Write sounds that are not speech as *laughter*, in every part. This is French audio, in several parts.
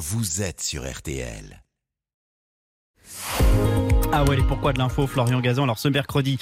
vous êtes sur RTL. Ah ouais, les pourquoi de l'info, Florian Gazan. Alors ce mercredi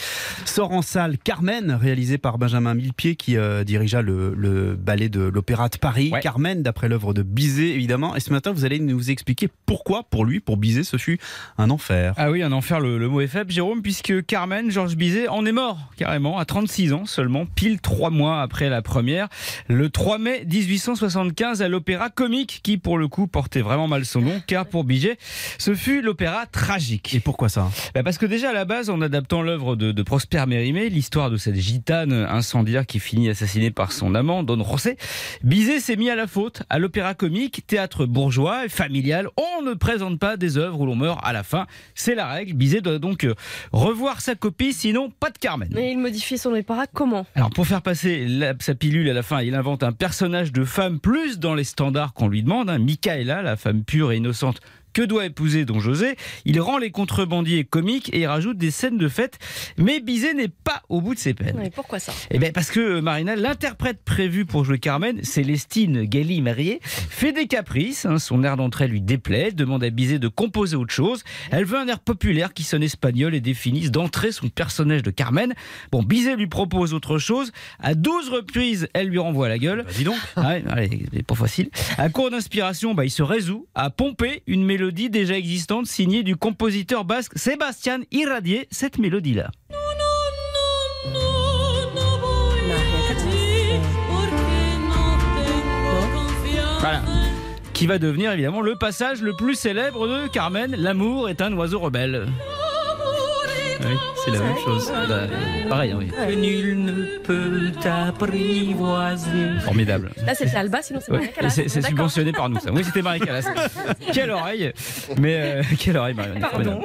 sort en salle Carmen, réalisé par Benjamin Millepied qui euh, dirigea le, le, ballet de l'Opéra de Paris. Ouais. Carmen, d'après l'œuvre de Bizet, évidemment. Et ce matin, vous allez nous expliquer pourquoi, pour lui, pour Bizet, ce fut un enfer. Ah oui, un enfer, le, le mot est faible, Jérôme, puisque Carmen, Georges Bizet, en est mort, carrément, à 36 ans seulement, pile trois mois après la première, le 3 mai 1875 à l'Opéra Comique, qui pour le coup portait vraiment mal son nom, car pour Bizet, ce fut l'opéra tragique. Et pourquoi ça Bah parce que déjà à la base, en adaptant l'œuvre de, de Prosper Mérimée, l'histoire de cette gitane incendiaire qui finit assassinée par son amant, Don José, Bizet s'est mis à la faute. À l'opéra comique, théâtre bourgeois et familial, on ne présente pas des œuvres où l'on meurt à la fin. C'est la règle. Bizet doit donc euh, revoir sa copie, sinon pas de Carmen. Mais il modifie son opéra comment? Alors pour faire passer la- sa pilule à la fin, il invente un personnage de femme plus dans les standards qu'on lui demande, hein, Michaela, la femme pure et innocente que doit épouser Don José? Il rend les contrebandiers comiques et rajoute des scènes de fête. Mais Bizet n'est pas au bout de ses peines. Pourquoi ça? Eh bien parce que euh, Marina, l'interprète prévue pour jouer Carmen, Célestine Gali mariée, fait des caprices. hein, son air d'entrée lui déplaît, demande à Bizet de composer autre chose. Elle veut un air populaire qui sonne espagnol et définisse d'entrée son personnage de Carmen. Bon, Bizet lui propose autre chose. À 12 reprises, elle lui renvoie la gueule. Bah, Dis donc. Ah ouais, allez, c'est pas facile. À court d'inspiration, bah, il se résout à pomper une mélodie déjà existante signée du compositeur basque Sébastien Irradier, cette mélodie-là. Voilà. Qui va devenir évidemment le passage le plus célèbre de Carmen, L'amour est un oiseau rebelle. Oui, c'est la même chose. Bah, pareil, hein, oui. Ouais. Nul ne peut t'apprivoiser. Formidable. Là, c'est Alba, sinon c'est Ouais, Maria Callas. c'est subventionné par nous, ça. Oui, c'était Marie Callas. *laughs* quelle oreille Mais euh, *laughs* quelle oreille, Marion Pardon.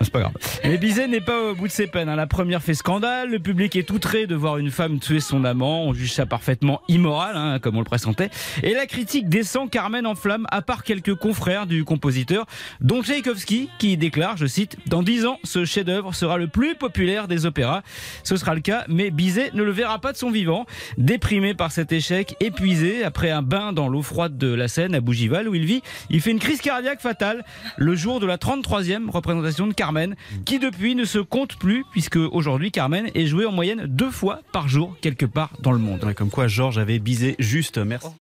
C'est pas grave. Mais Bizet n'est pas au bout de ses peines. hein. La première fait scandale. Le public est outré de voir une femme tuer son amant. On juge ça parfaitement immoral, hein, comme on le pressentait. Et la critique descend Carmen en flamme, à part quelques confrères du compositeur, dont Tchaïkovski, qui déclare, je cite, Dans dix ans, ce chef-d'œuvre sera le plus populaire des opéras. Ce sera le cas, mais Bizet ne le verra pas de son vivant. Déprimé par cet échec, épuisé, après un bain dans l'eau froide de la Seine à Bougival, où il vit, il fait une crise cardiaque fatale le jour de la 33e représentation de Carmen, qui depuis ne se compte plus, puisque aujourd'hui Carmen est jouée en moyenne deux fois par jour quelque part dans le monde. Comme quoi Georges avait Bizet juste. Merci.